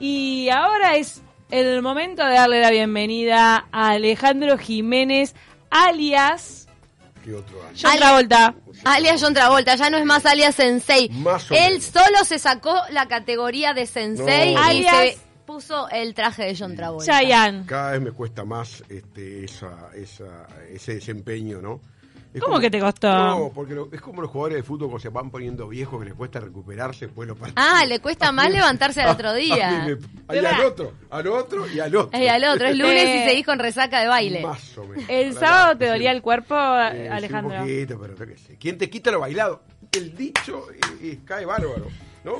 Y ahora es el momento de darle la bienvenida a Alejandro Jiménez, alias ¿Qué otro año? John Travolta. Alias John Travolta, ya no es más alias Sensei. Más o Él menos. solo se sacó la categoría de Sensei No, y Alias- se puso el traje de John Travolta. Chayanne. Cada vez me cuesta más este, esa, esa, ese desempeño, ¿no? Es ¿Cómo que te costó? No, porque lo- es como los jugadores de fútbol cuando se van poniendo viejos que les cuesta recuperarse después de los partidos. Ah, le cuesta más levantarse al otro A día. me- y al otro, al otro y al otro. Y al otro, es lunes Eh, y seguís con resaca de baile. Más o menos. ¿El sábado te sí. dolía el cuerpo, Eh, sí, Alejandro? un poquito, pero qué sé. ¿Quién te quita lo bailado? El dicho eh, eh, cae bárbaro, ¿no?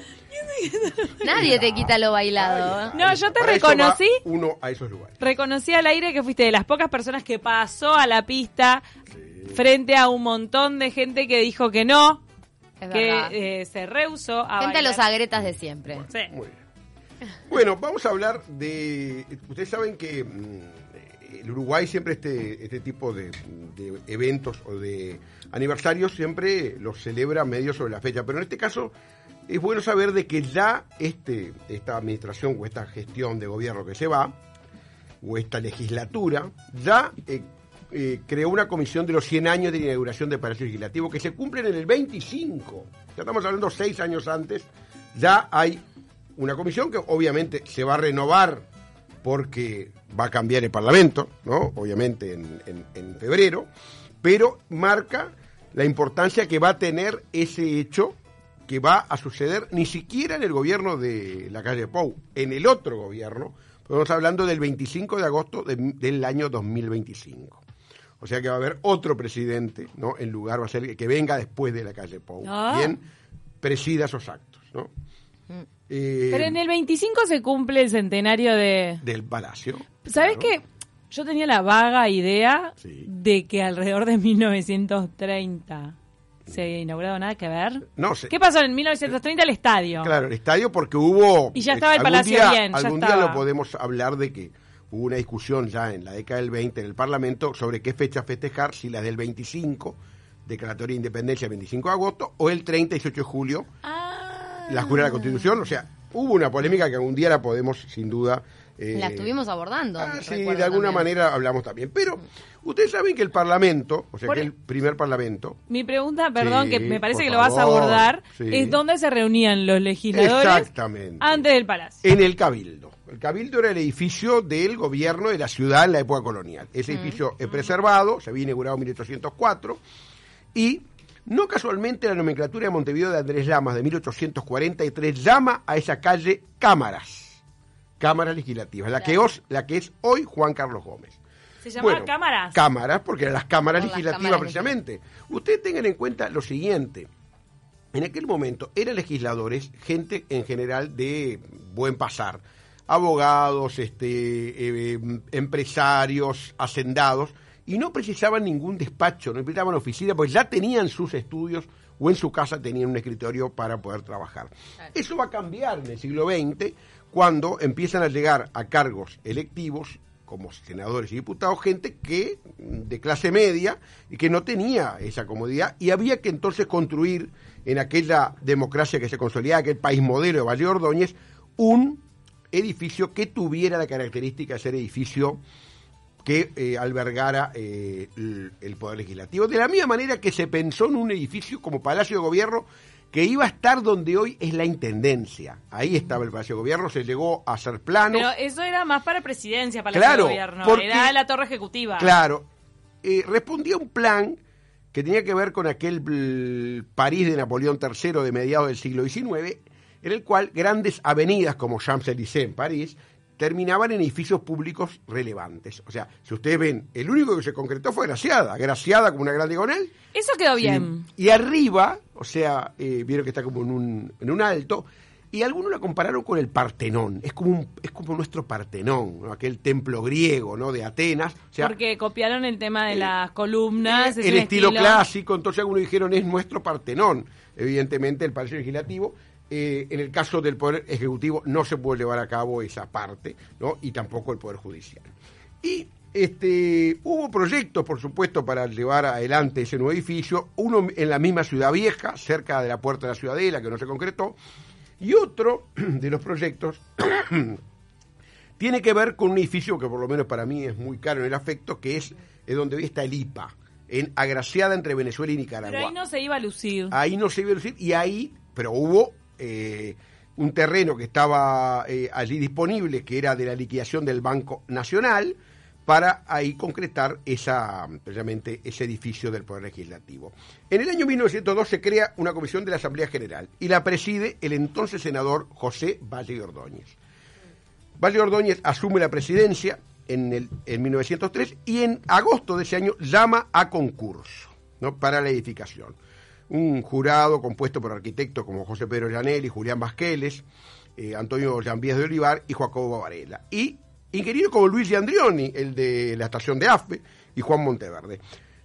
Nadie te quita lo bailado. No, yo te Para reconocí. uno a esos lugares. Reconocí al aire que fuiste de las pocas personas que pasó a la pista frente a un montón de gente que dijo que no, Es que eh, se rehusó a Gente a los agretas de siempre. Sí. Muy bien. Bueno, vamos a hablar de. Ustedes saben que mm, el Uruguay siempre este, este tipo de, de eventos o de aniversarios siempre los celebra medio sobre la fecha, pero en este caso es bueno saber de que ya este, esta administración o esta gestión de gobierno que se va, o esta legislatura, ya eh, eh, creó una comisión de los 100 años de inauguración del Palacio Legislativo que se cumplen en el 25. Ya estamos hablando seis años antes. Ya hay una comisión que obviamente se va a renovar porque va a cambiar el Parlamento, ¿no? Obviamente en, en- febrero, pero marca la importancia que va a tener ese hecho que va a suceder ni siquiera en el gobierno de la calle Pou, en el otro gobierno, estamos hablando del 25 de agosto de- del año 2025. O sea que va a haber otro presidente, ¿no? En lugar va a ser el que venga después de la calle Pou. Ah. Quien presida esos actos, ¿no? Eh, Pero en el 25 se cumple el centenario de... del palacio. ¿Sabes Claro. qué? Yo tenía la vaga idea Sí. de que alrededor de 1930 se había inaugurado nada que ver. No sé. ¿Qué pasó en 1930 el estadio? Claro, el estadio porque hubo... Y ya estaba el Palacio día- bien, ya Algún estaba. día lo podemos hablar de que hubo una discusión ya en la década del 20 en el Parlamento sobre qué fecha festejar, si la del 25, declaratoria de independencia el 25 de agosto, o el 30 y 18 de julio, Ah. la jura de la Constitución. O sea, hubo una polémica que algún día la podemos, sin duda... eh, La estuvimos abordando. Ah, sí, de alguna también. manera hablamos también. Pero ustedes saben que el Parlamento, o sea, Por- que el primer Parlamento, Mi pregunta, perdón, Sí, que me parece que lo vas a abordar, sí. es dónde se reunían los legisladores Exactamente. antes del palacio. En el Cabildo. El Cabildo era el edificio del gobierno de la ciudad en la época colonial. Ese edificio es preservado, se había inaugurado en 1804 y no casualmente la nomenclatura de Montevideo de Andrés Lamas de 1843 llama a esa calle Cámaras, Cámaras Legislativas, la que, os- la que es hoy Juan Carlos Gómez. ¿Se llamaba Bueno, cámaras? Cámaras, porque eran las cámaras Por las legislativas cámaras precisamente. Ustedes tengan en cuenta lo siguiente. En aquel momento eran legisladores, gente en general de buen pasar, abogados, este, eh, empresarios, hacendados, y no precisaban ningún despacho, no necesitaban oficina, pues ya tenían sus estudios o en su casa tenían un escritorio para poder trabajar. Eso va a cambiar en el siglo XX cuando empiezan a llegar a cargos electivos como senadores y diputados, gente que de clase media y que no tenía esa comodidad y había que entonces construir en aquella democracia que se consolidaba, aquel país modelo de Valle Ordóñez, un edificio que tuviera la característica de ser edificio que eh, albergara eh, el, el Poder Legislativo. De la misma manera que se pensó en un edificio como Palacio de Gobierno que iba a estar donde hoy es la Intendencia. Ahí estaba el Palacio de Gobierno, se llegó a hacer plano. Pero eso era más para presidencia, para Claro, el gobierno. porque- Era la torre ejecutiva. Claro, eh, respondía a un plan que tenía que ver con aquel bl- París de Napoleón III de mediados del siglo XIX, en el cual grandes avenidas como Champs-Élysées en París terminaban en edificios públicos relevantes. O sea, si ustedes ven, el único que se concretó fue Graciada, Graciada como una gran diagonal, Eso quedó bien. y arriba, o sea, eh, vieron que está como en un, en un alto, y algunos la compararon con el Partenón. Es como, un- es como nuestro Partenón, ¿no? aquel templo griego ¿no? de Atenas. O sea, porque copiaron el tema de las columnas. es el un estilo, clásico, entonces algunos dijeron es nuestro Partenón, evidentemente el Palacio Legislativo. Eh, en el caso del Poder Ejecutivo no se puede llevar a cabo esa parte, ¿no? y tampoco el Poder Judicial. Y este, hubo proyectos, por supuesto, para llevar adelante ese nuevo edificio, uno en la misma Ciudad Vieja, cerca de la Puerta de la Ciudadela, que no se concretó, Y otro de los proyectos tiene que ver con un edificio que por lo menos para mí es muy caro en el afecto, que es, es donde hoy está el IPA, en agraciada entre Venezuela y Nicaragua. Pero ahí no se iba a lucir. Ahí no se iba a lucir y ahí, pero hubo eh, un terreno que estaba eh, allí disponible, que era de la liquidación del Banco Nacional, para ahí concretar esa, precisamente ese edificio del Poder Legislativo. En el año 1902 se crea una comisión de la Asamblea General y la preside el entonces senador José Valle Ordóñez. Valle Ordóñez asume la presidencia en, el, en 1903 y en agosto de ese año llama a concurso ¿no? para la edificación. Un jurado compuesto por arquitectos como José Pedro Llanelli, Julián Vasqueles, eh, Antonio Llambías de Olivar y Jacobo Varela. Y inquilinos como Luis Andrioni, el de la estación de AFE, y Juan Monteverde.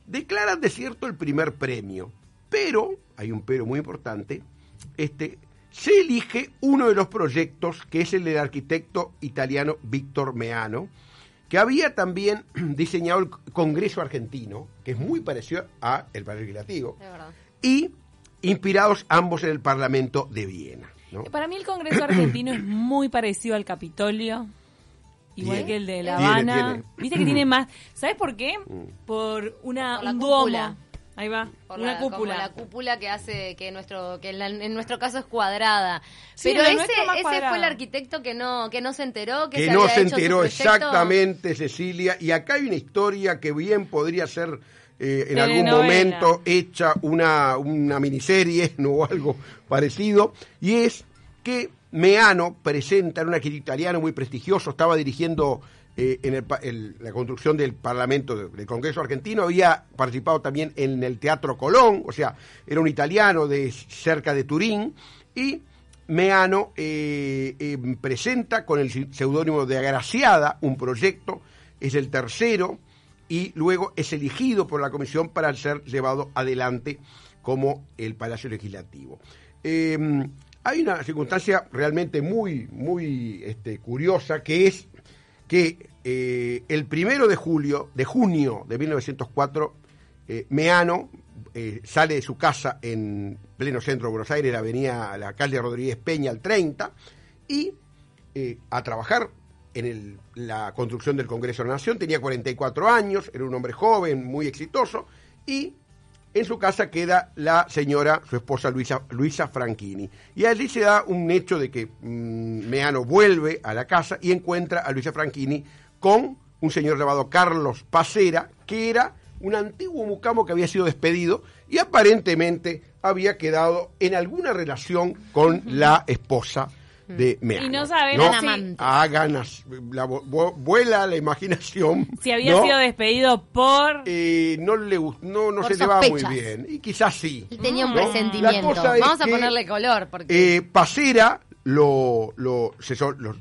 Declaran de cierto el primer premio, pero, hay un pero muy importante, este, se elige uno de los proyectos, que es el del arquitecto italiano Víctor Meano, que había también diseñado el Congreso argentino, que es muy parecido a el Padre Legislativo, y inspirados ambos en el Parlamento de Viena. ¿no? Para mí el Congreso argentino es muy parecido al Capitolio. Igual Tiene. que el de La Habana. tiene. Viste que tiene más. ¿Sabes por qué? Mm. Por una Por la un cúpula. duomo. Ahí va. Por una la, cúpula. la cúpula que hace que nuestro que en, la- en nuestro caso es cuadrada. Sí, Pero ese, ese fue el arquitecto que no que no se enteró que, que se no había se hecho enteró exactamente, Cecilia. Y acá hay una historia que bien podría ser eh, en algún momento hecha una, una miniserie ¿no? o algo parecido. Y es que Meano presenta, era un arquitecto italiano muy prestigioso, estaba dirigiendo eh, en el la construcción del Parlamento de- del Congreso argentino, había participado también en el Teatro Colón, o sea, era un italiano de cerca de Turín, y Meano eh, eh, presenta con el seudónimo de Agraciada un proyecto, es el tercero, y luego es elegido por la comisión para ser llevado adelante como el Palacio Legislativo. Eh, hay una circunstancia realmente muy, muy este, curiosa que es que eh, el primero de julio, de junio de 1904, eh, Meano eh, sale de su casa en pleno centro de Buenos Aires, la avenida la calle Rodríguez Peña al 30, y a trabajar en el- la construcción del Congreso de la Nación. Tenía 44 años, era un hombre joven, muy exitoso, y en su casa queda la señora, su esposa Luisa, Luisa Franchini. Y allí se da un hecho de que mm, Meano vuelve a la casa y encuentra a Luisa Franchini con un señor llamado Carlos Pacera, que era un antiguo mucamo que había sido despedido y aparentemente había quedado en alguna relación con la esposa de Meano. Y no saben Eran si-. Ah, ganas, la, vu- vu- vuela la imaginación. Si había ¿no? sido despedido por... Eh, no le no, no Por se llevaba muy sospechas. bien. Y quizás sí. Él tenía un ¿no? presentimiento. Vamos a que, ponerle color porque Eh, Pacera lo, lo, se so- lo-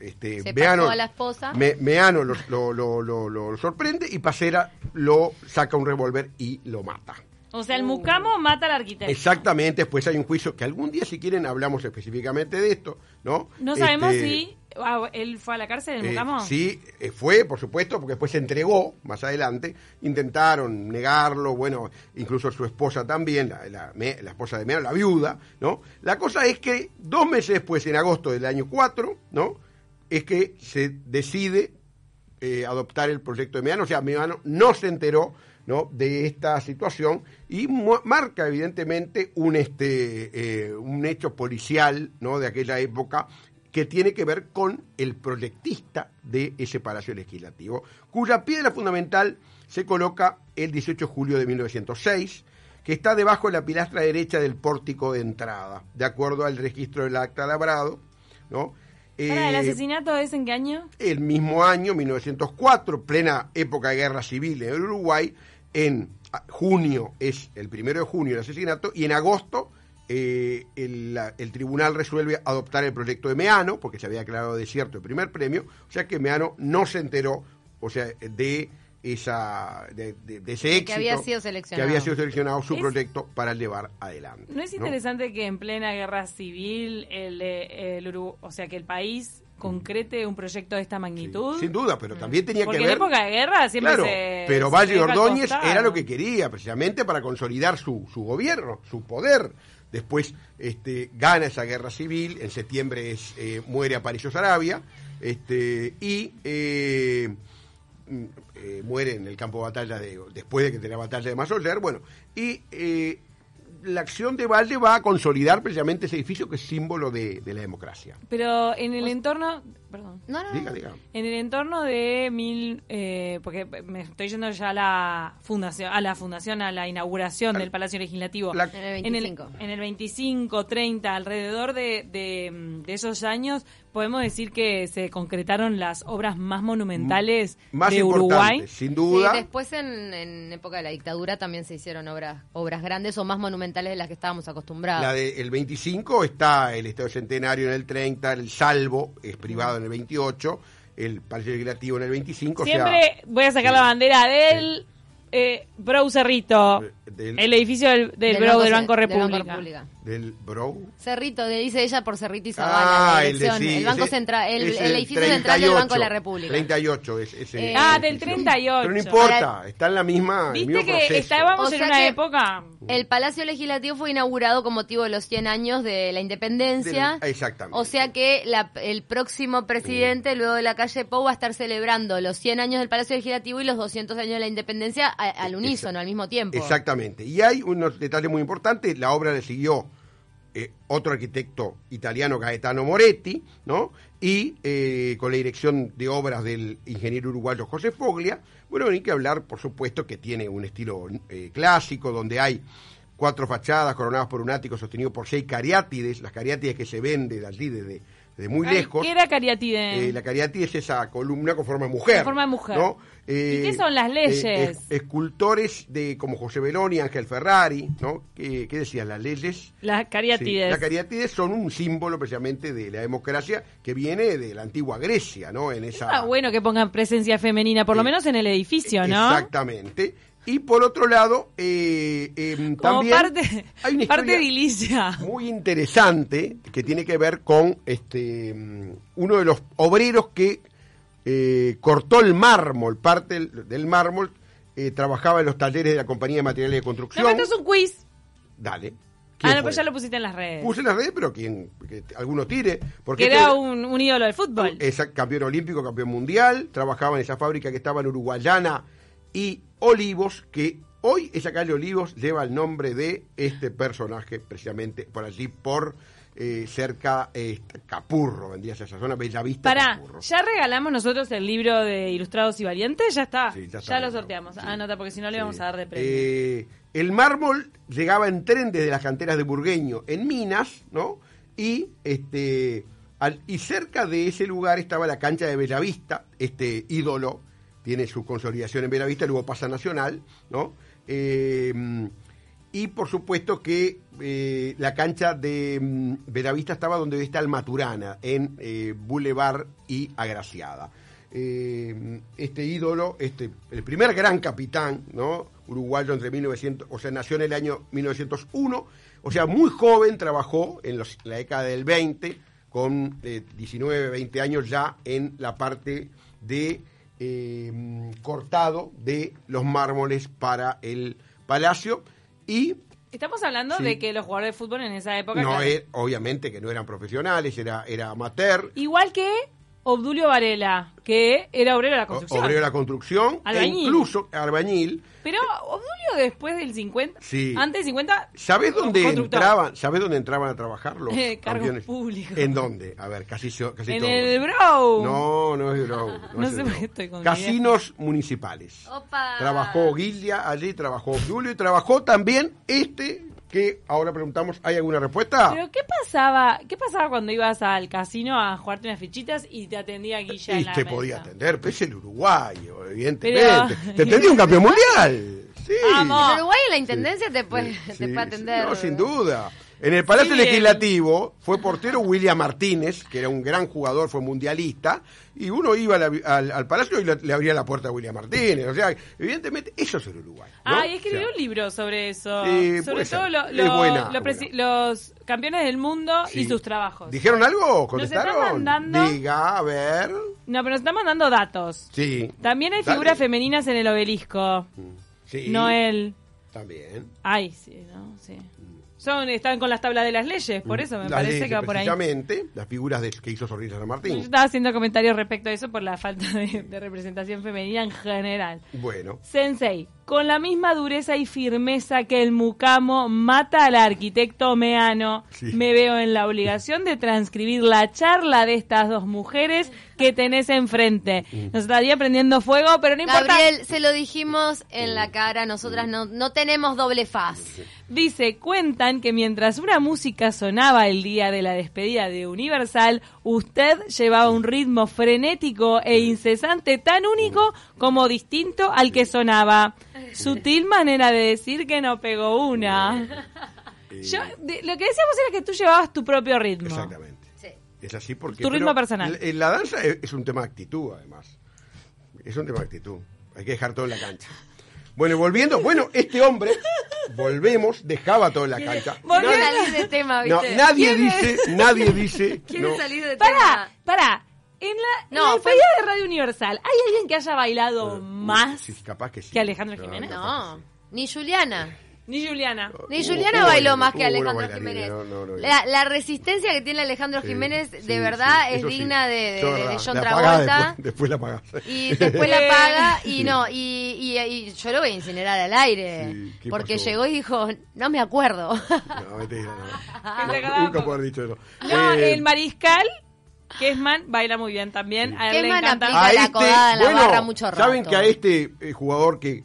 este, Se Meano- pasó a la esposa. Me- Meano lo, lo- lo- lo- lo sorprende y Pacera lo saca un revólver y lo mata. O sea, el mucamo mata al arquitecto. Exactamente, después hay un juicio que algún día, si quieren, hablamos específicamente de esto, ¿no? No sabemos Este, si... ah, ¿Él fue a la cárcel, el eh, mucamo? sí, eh, fue, por supuesto, porque después se entregó más adelante. Intentaron negarlo, bueno, incluso su esposa también, la, la- me- la esposa de Meano, la viuda, ¿no? La cosa es que dos meses después, en agosto del año 4, ¿no? Es que se decide eh, adoptar el proyecto de Meano, o sea, Meano no se enteró ¿no? de esta situación y marca evidentemente un, este, eh, un hecho policial ¿no? de aquella época que tiene que ver con el proyectista de ese Palacio Legislativo, cuya piedra fundamental se coloca el 18 de julio de 1906, que está debajo de la pilastra derecha del pórtico de entrada, de acuerdo al registro del acta labrado, ¿no? ¿El Eh, asesinato es en qué año? el mismo año, 1904, plena época de guerra civil en Uruguay, en junio es el primero de junio el asesinato y en agosto eh, el, la- el tribunal resuelve adoptar el proyecto de Meano, porque se había declarado desierto el primer premio, o sea que Meano no se enteró, o sea, de esa de, de- de ese que éxito había sido que había sido seleccionado su Es- proyecto para llevar adelante. ¿No es interesante que en plena guerra civil, el, eh, el o sea, que el país concrete un proyecto de esta magnitud. Sin duda, pero también tenía Porque que en ver... época de guerra siempre Claro, se. pero se Valle Ordóñez era lo que quería, precisamente para consolidar su, su gobierno, su poder. Después este, gana esa guerra civil, en septiembre es, eh, muere Aparicio Sarabia, este, y eh, mm, eh, muere en el campo de batalla de, después de que tenía la batalla de Masoller, bueno, y la acción de Valle va a consolidar precisamente ese edificio que es símbolo de, de la democracia. Pero en el entorno. Perdón. No, no, no. Diga, diga. En el entorno de mil, eh, porque me estoy yendo ya a la fundación, a la fundación, a la inauguración del Palacio Legislativo. La- En el 25. En el, 25, 30, alrededor de, de, de esos años, podemos decir que se concretaron las obras más monumentales Más de Uruguay. sin duda. Sí, después en, en época de la dictadura también se hicieron obras obras grandes o más monumentales de las que estábamos acostumbrados. La del 25 está el Estado Centenario en el 30, el Salvo es privado en el 28, el Palacio Legislativo en el 25. o sea, Siempre voy a sacar sí. la bandera del eh, Brou Cerrito, Del- el edificio del, del, Brou del Banco del República. República. del Bro. Cerrito, le dice ella por Cerrito y Zavala, Ah, el, de, sí, el Banco ese- Central, el, es el edificio central del Banco de la 38, República. 38 es ese. Eh, Ah, del edificio. 38. Pero no importa, Ahora- está en la misma. el Viste mismo que proceso. estábamos O en sea una que- época... El Palacio Legislativo fue inaugurado con motivo de los 100 años de la independencia. Del- exactamente. O sea que la- el próximo presidente, luego de la calle Pou, va a estar celebrando los 100 años del Palacio Legislativo y los 200 años de la independencia a- al unísono, al mismo tiempo. Exactamente. Y hay unos detalles muy importantes. La obra le siguió eh, otro arquitecto italiano, Gaetano Moretti, ¿no? Y eh, con la dirección de obras del ingeniero uruguayo José Foglia. Bueno, hay que hablar, por supuesto, que tiene un estilo eh, clásico, donde hay cuatro fachadas coronadas por un ático sostenido por seis cariátides, las cariátides que se ven desde allí, desde, desde muy Ay, lejos. ¿Qué era Cariatide? Eh, la cariátide es esa columna con forma de mujer. Con forma de mujer. ¿no? Eh, ¿Y qué son las leyes? eh, es- escultores de como José Beloni, Ángel Ferrari, ¿no? ¿Qué, qué decían las leyes? Las Sí, cariátides. las cariátides son un símbolo precisamente de la democracia que viene de la antigua Grecia, ¿no? En esa Está bueno que pongan presencia femenina, por lo Sí. menos en el edificio, ¿no? Exactamente. Y por otro lado, eh, em, también parte, hay una parte historia muy interesante que tiene que ver con este mm, uno de los obreros que eh, cortó el mármol, parte del, del mármol, eh, trabajaba en los talleres de la compañía de materiales de No, construcción. pero esto es un quiz. Dale. Ah, ¿Quién no, fue? pero ya lo pusiste en las redes. Puse en las redes, pero quien que alguno tire. Porque que este- era un, un ídolo del fútbol. es campeón olímpico, campeón mundial, trabajaba en esa fábrica que estaba en Uruguayana y Olivos, que hoy esa calle Olivos lleva el nombre de este personaje, precisamente por allí, por eh, cerca eh, Capurro, vendría a esa zona, Bellavista Pará, Capurro. ¿ya regalamos nosotros el libro de Ilustrados y Valientes? Ya está. Sí, ya ya está, lo ya. sorteamos. Sí. Anota, porque si no le Sí. vamos a dar de premio. Eh, el mármol llegaba en tren desde las canteras de Burgueño, en Minas, ¿no? Y este al- y cerca de ese lugar estaba la cancha de Bellavista, este ídolo tiene su consolidación en Bellavista, luego pasa a Nacional, ¿no? Eh, y por supuesto que eh, la cancha de mm, Bellavista estaba donde está el Maturana, en eh, Boulevard y Agraciada. Este ídolo, este, el primer gran capitán, ¿no? Uruguayo entre 1900, o sea, nació en el año 1901, o sea, muy joven, trabajó en los- la década del 20, con eh, 19, 20 años ya en la parte de eh, cortado de los mármoles para el palacio y Estamos hablando Sí. de que los jugadores de fútbol en esa época. no claro, er- obviamente que no eran profesionales, era, era amateur, Igual que Obdulio Varela, que era obrero de la construcción. obrero de la construcción, e incluso albañil. Pero Obdulio después del 50, Sí. antes del 50, ¿Sabés dónde entraban? ¿Sabés dónde entraban a trabajar los Eh, campeones? públicos. ¿En dónde? A ver, casi, casi En todos. el Bro. No, no es Grau. No es sé el qué estoy con Casinos municipales. Opa. Trabajó Guilla allí, trabajó Julio y trabajó también este que ahora preguntamos, ¿hay alguna respuesta? Pero ¿qué pasaba? ¿Qué pasaba cuando ibas al casino a jugarte unas fichitas y te atendía Guilla y en la te mesa? podía atender, pues es el uruguayo, evidentemente. Pero- Te atendía un campeón mundial. Sí. Vamos. En Uruguay la intendencia te puede, Sí, te sí, puede atender. No, sin duda. En el Palacio. Legislativo fue portero William Martínez, que era un gran jugador, fue mundialista, y uno iba la- al, al Palacio y le, le abría la puerta a William Martínez. O sea, evidentemente, eso es el Uruguay. ¿no? Ah, y escribió O sea, un libro sobre eso. Sí, sobre todo lo- Es lo- buena, lo presi- buena. los campeones del mundo y sus trabajos. ¿Dijeron algo? están ¿Contestaron? mandando- Diga, a ver. No, pero nos están mandando datos. Sí. También hay Dale. figuras femeninas en el obelisco. Sí. Noel. También. Ay, sí, ¿no? Sí. Son, están con las tablas de las leyes, por eso me Las parece leyes, que va por ahí. Precisamente, las figuras de, que hizo sonreír a San Yo Martín. estaba haciendo comentarios respecto a eso por la falta de, de representación femenina en general. Bueno, Sensei, con la misma dureza y firmeza que el mucamo mata al arquitecto Meano, Sí. me veo en la obligación de transcribir la charla de estas dos mujeres que tenés enfrente. Mm. Nos estaría prendiendo fuego, pero no importa. Gabriel, se lo dijimos en la cara, nosotras no, no tenemos doble faz. Dice, cuentan que mientras una música sonaba el día de la despedida de Universal, usted llevaba un ritmo frenético e incesante tan único como distinto al que sonaba. Sutil manera de decir que no pegó una. Yo, de- lo que decíamos era que tú llevabas tu propio ritmo. exactamente. Sí. Es así porque... Tu ritmo personal. La, la danza es, es un tema de actitud, además. Es un tema de actitud. Hay que dejar todo en la cancha. Bueno, y volviendo, bueno, este hombre, volvemos, dejaba todo en la cancha. Quiere Nadie- salir de tema, no, ¿viste? nadie dice, nadie dice... Quiere no. salir de Pará, tema. pará. En la, en No, la fue- despedida de Radio Universal, ¿hay alguien que haya bailado más? Sí, capaz que sí. que Alejandro Jiménez. No, ni Juliana. Ni Juliana. Ni Juliana bailó más que Alejandro Jiménez. no, no, no, la, la resistencia que tiene Alejandro Sí, Jiménez, sí, de verdad, sí, es digna de, de-. John La Travolta. Después, después la apagás. Y después la paga y no, y, y, y yo lo voy a incinerar al aire. Sí, ¿qué porque pasó? llegó y dijo, no me acuerdo. No, mentira, no. Nunca puedo haber dicho eso. No, Eh, el mariscal, Kesman, baila muy bien también. A él le Kesman encanta. aplica- la codada en la barra mucho Saben rato. que a este eh, jugador que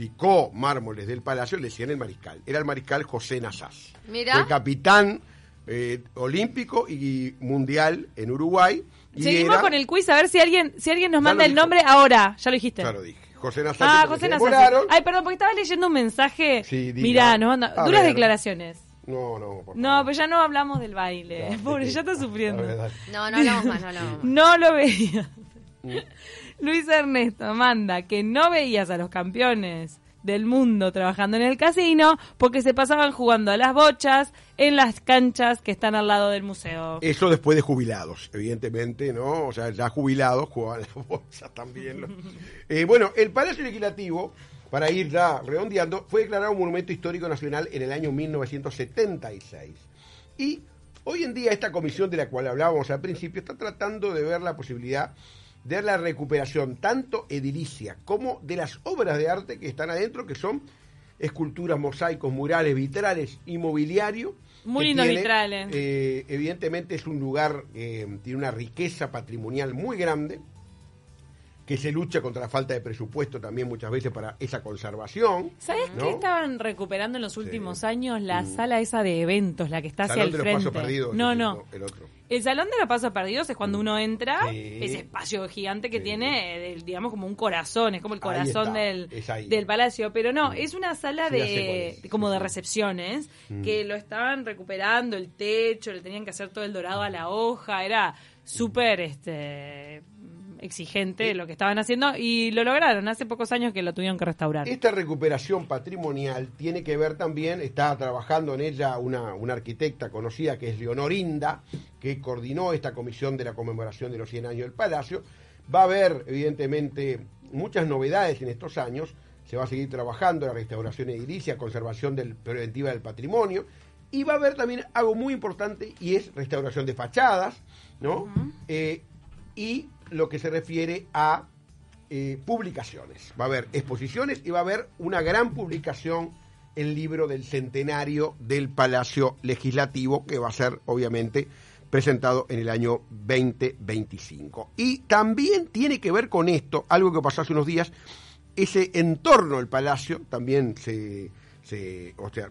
picó mármoles del Palacio le decían el mariscal. Era el mariscal José Nazás. Mirá. Fue capitán eh, olímpico y mundial en Uruguay. Y Seguimos era- con el quiz a ver si alguien, si alguien nos Ya manda el dijo. nombre ahora. Ya lo dijiste. Ya lo dije. José Nazás. Ah, José demoraron. Ay, perdón, porque estaba leyendo un mensaje. Sí, diga. Mirá, nos manda A duras ver. declaraciones. No, no, por No, favor. pero ya no hablamos del baile. Ya, Pobre, sí. ya está ver, sufriendo. dale. No, no hablamos más, no hablamos más. No lo veía. Luis Ernesto manda que no veías a los campeones del mundo trabajando en el casino porque se pasaban jugando a las bochas en las canchas que están al lado del museo. Eso después de jubilados, evidentemente, ¿no? O sea, ya jubilados jugaban las bolsas también. ¿no? Eh, bueno, el Palacio Legislativo, para ir ya redondeando, fue declarado un monumento histórico nacional en el año 1976. Y hoy en día esta comisión de la cual hablábamos al principio está tratando de ver la posibilidad de la recuperación tanto edilicia como de las obras de arte que están adentro, que son esculturas, mosaicos, murales, vitrales, inmobiliario. Muy que lindos vitrales. eh, evidentemente es un lugar que tiene una riqueza patrimonial muy grande, que se lucha contra la falta de presupuesto también muchas veces para esa conservación. ¿Sabes ¿no? qué estaban recuperando en los últimos Sí. años? La Mm. sala esa de eventos, la que está hacia Salón el de los frente. Pasos Perdidos. no, no. El otro. El salón de los pasos perdidos es cuando uno entra, Sí. ese espacio gigante que Sí. tiene, eh, digamos, como un corazón, es como el corazón del, del palacio. Pero no, es una sala de como de recepciones Mm. que lo estaban recuperando, el techo, le tenían que hacer todo el dorado a la hoja, era súper este exigente lo que estaban haciendo y lo lograron. Hace pocos años que lo tuvieron que restaurar. Esta recuperación patrimonial tiene que ver también, está trabajando en ella una, una arquitecta conocida que es Leonorinda, que coordinó esta comisión de la conmemoración de los 100 años del Palacio. Va a haber, evidentemente, muchas novedades en estos años. Se va a seguir trabajando la restauración edilicia, conservación del, preventiva del patrimonio. Y va a haber también algo muy importante y es restauración de fachadas, ¿no? Eh, y lo que se refiere a eh, publicaciones. Va a haber exposiciones y va a haber una gran publicación, el libro del centenario del Palacio Legislativo, que va a ser obviamente presentado en el año 2025. Y también tiene que ver con esto, algo que pasó hace unos días, ese entorno del palacio también se, se, o sea,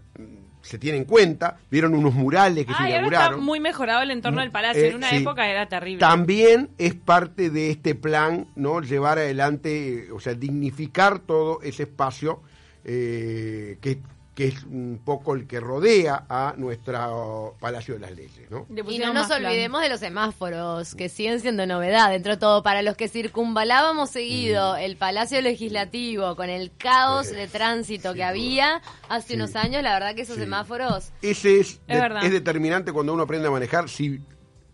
se tiene en cuenta, vieron unos murales que se Ah, ahora inauguraron. está muy mejorado el entorno del palacio. Eh, en una sí. época era terrible. También es parte de este plan, ¿no? Llevar adelante, eh, o sea, dignificar todo ese espacio eh, que, que es un poco el que rodea a nuestro Palacio de las Leyes, ¿no? Y no nos plan. olvidemos de los semáforos, que siguen siendo novedad dentro de todo. Para los que circunvalábamos seguido el Palacio Legislativo con el caos Sí, de tránsito que había hace Sí. unos años, la verdad que esos Sí. semáforos... Ese es, de- verdad. es determinante cuando uno aprende a manejar. Si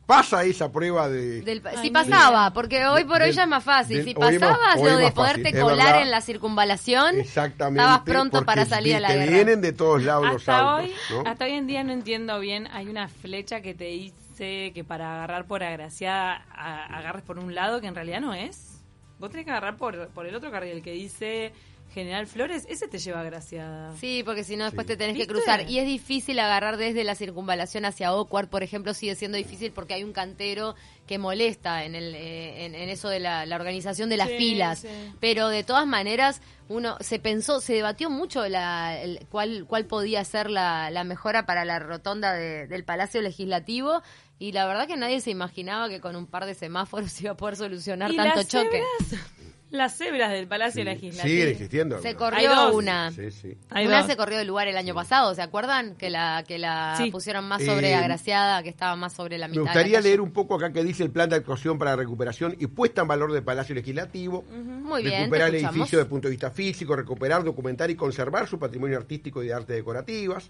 pasa esa prueba de... Del, Ay, si pasaba, porque hoy por hoy ya es más fácil. del- Si pasabas lo de fácil, poderte colar verdad. en la circunvalación, Exactamente. estabas pronto para salir a la te guerra. vienen de todos lados los Hasta autos. hoy, ¿no? hasta hoy en día no entiendo bien. Hay una flecha que te dice que para agarrar por agraciada a- agarres por un lado, que en realidad no es. Vos tenés que agarrar por, por el otro carril que dice General Flores. Ese te lleva agraciada. Sí, porque si no después Sí. te tenés que cruzar. Y es difícil agarrar desde la circunvalación hacia Ocuar, por ejemplo, sigue siendo difícil porque hay un cantero que molesta en, el, eh, en, en eso de la, la organización de las Sí, filas. sí. Pero de todas maneras, uno se pensó, se debatió mucho la, el- cuál, cuál podía ser la, la mejora para la rotonda de- del Palacio Legislativo. Y la verdad que nadie se imaginaba que con un par de semáforos iba a poder solucionar ¿Y tanto las choque. cebras? Las cebras del Palacio Sí, Legislativo. Siguen existiendo. Se corrió una. Sí, sí. Hay Una dos. se corrió del lugar el año pasado, ¿se acuerdan? Que la que la Sí. pusieron más Eh, sobre agraciada, que estaba más sobre la Me mitad. la gustaría leer un poco acá que dice el plan de actuación para recuperación y puesta en valor del Palacio Legislativo. Muy bien, recuperar el escuchamos. edificio desde el punto de vista físico, recuperar, documentar y conservar su patrimonio artístico y de arte decorativas,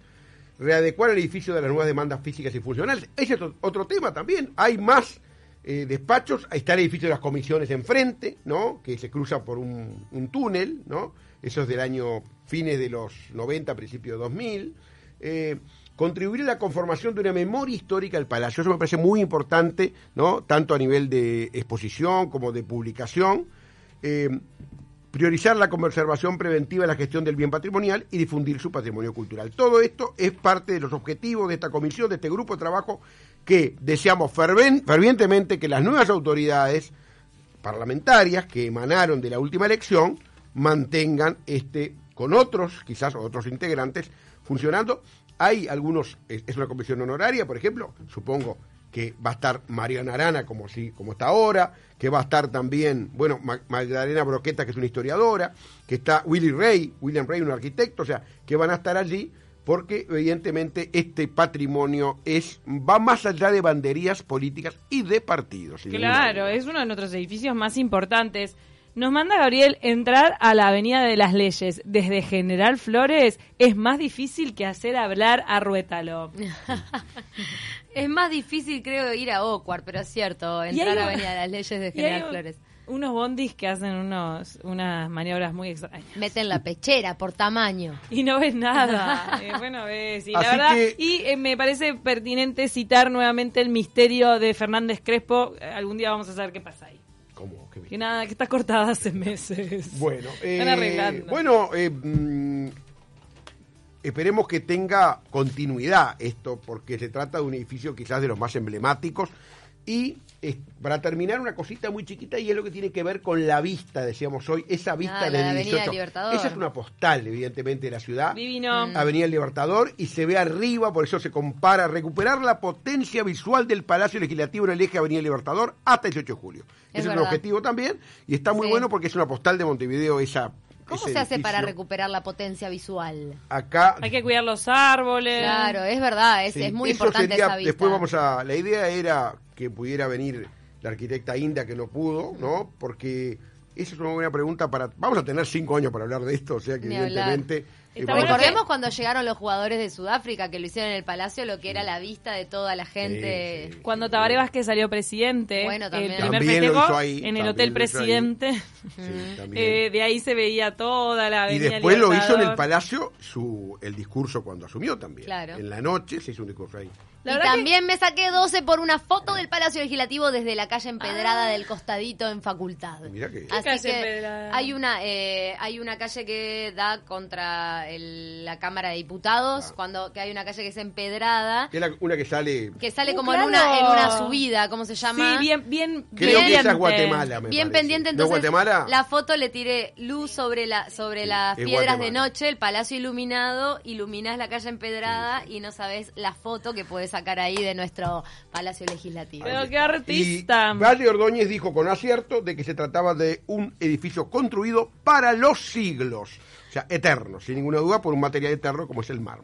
readecuar el edificio de las nuevas demandas físicas y funcionales. Ese es otro- otro tema también. Hay más eh, despachos, ahí está el edificio de las comisiones enfrente, ¿no? Que se cruza por un, túnel, ¿no? Eso es del año fines de los 90, principios de 2000. Eh, contribuir a la conformación de una memoria histórica del palacio. Eso me parece muy importante, ¿no? Tanto a nivel de exposición como de publicación. Eh, priorizar la conservación preventiva de la gestión del bien patrimonial y difundir su patrimonio cultural. Todo esto es parte de los objetivos de esta comisión, de este grupo de trabajo, que deseamos fervientemente que las nuevas autoridades parlamentarias que emanaron de la última elección mantengan este con otros, quizás otros integrantes, funcionando. Hay algunos, es una comisión honoraria, por ejemplo, supongo que va a estar Mariana Arana como, si, como está ahora, que va a estar también, bueno, Ma- Magdalena Broqueta, que es una historiadora, que está Willy Rey, William Rey, un arquitecto, o sea, que van a estar allí porque evidentemente este patrimonio es va más allá de banderías políticas y de partidos. Claro, es uno de nuestros edificios más importantes. Nos manda Gabriel entrar a la Avenida de las Leyes desde General Flores es más difícil que hacer hablar a Ruétalo. Es más difícil, creo, ir a Ocuar, pero es cierto, Y entrar hay- a Avenida de las Leyes de General un- Flores. unos bondis que hacen unos unas maniobras muy extrañas. Meten la pechera por tamaño. Y no ves nada. Eh, bueno, ves. Y la verdad, que- y eh, me parece pertinente citar nuevamente el misterio de Fernández Crespo. Eh, Algún día vamos a saber qué pasa ahí. ¿Cómo? Qué. Que nada, que está cortada hace meses. Bueno, Están eh, arreglando. bueno eh, mm, esperemos que tenga continuidad esto, porque se trata de un edificio quizás de los más emblemáticos. Y eh, para terminar, una cosita muy chiquita, y es lo que tiene que ver con la vista, decíamos hoy, esa vista Ah, la de del Avenida 18. Libertador. Esa es una postal, evidentemente, de la ciudad. Divino. Mm. Avenida El Libertador y se ve arriba, por eso se compara, recuperar la potencia visual del Palacio Legislativo en el eje Avenida El Libertador hasta el 18 de julio. Es Ese es un objetivo también y está muy Sí. bueno porque es una postal de Montevideo esa ¿Cómo se hace para recuperar la potencia visual? Acá Hay que cuidar los árboles. Claro, es verdad, es, sí, es muy eso importante sería- esa vista. Después vamos a la idea era que pudiera venir la arquitecta India que no pudo, ¿no? Porque esa es una buena pregunta para vamos a tener cinco años para hablar de esto, o sea que Ni evidentemente Recordemos cuando llegaron los jugadores de Sudáfrica que lo hicieron en el Palacio, lo que era la vista de toda la gente. Sí, sí. Cuando Tabaré Vázquez salió presidente, Bueno, también. el primer También lo festejo hizo ahí, en el Hotel ahí. Presidente, eh, de ahí se veía toda la Y después lo hizo en el. Palacio su el discurso cuando asumió también. Claro. En la noche se hizo un discurso ahí. La y que- también me saqué 12 por una foto del Palacio Legislativo desde la calle empedrada del costadito en Facultad. Mirá que- Así calle que empedrada? hay una eh, hay una calle que da contra la, el, la Cámara de Diputados, ah. cuando que hay una calle que es empedrada. Que es una que sale. Que sale como en, una, en una subida, ¿cómo se llama? Bien, bien. Creo bien, que esa es Guatemala, Bien pendiente, entonces. Guatemala? La foto le tiré luz sobre, la, sobre las piedras de noche, el palacio iluminado, iluminás la calle empedrada y no sabes la foto que podés sacar ahí de nuestro palacio legislativo. Pero qué artista. Vale Ordóñez dijo con acierto de que se trataba de un edificio construido para los siglos sea, eterno, sin ninguna duda, por un material eterno como es el mármol.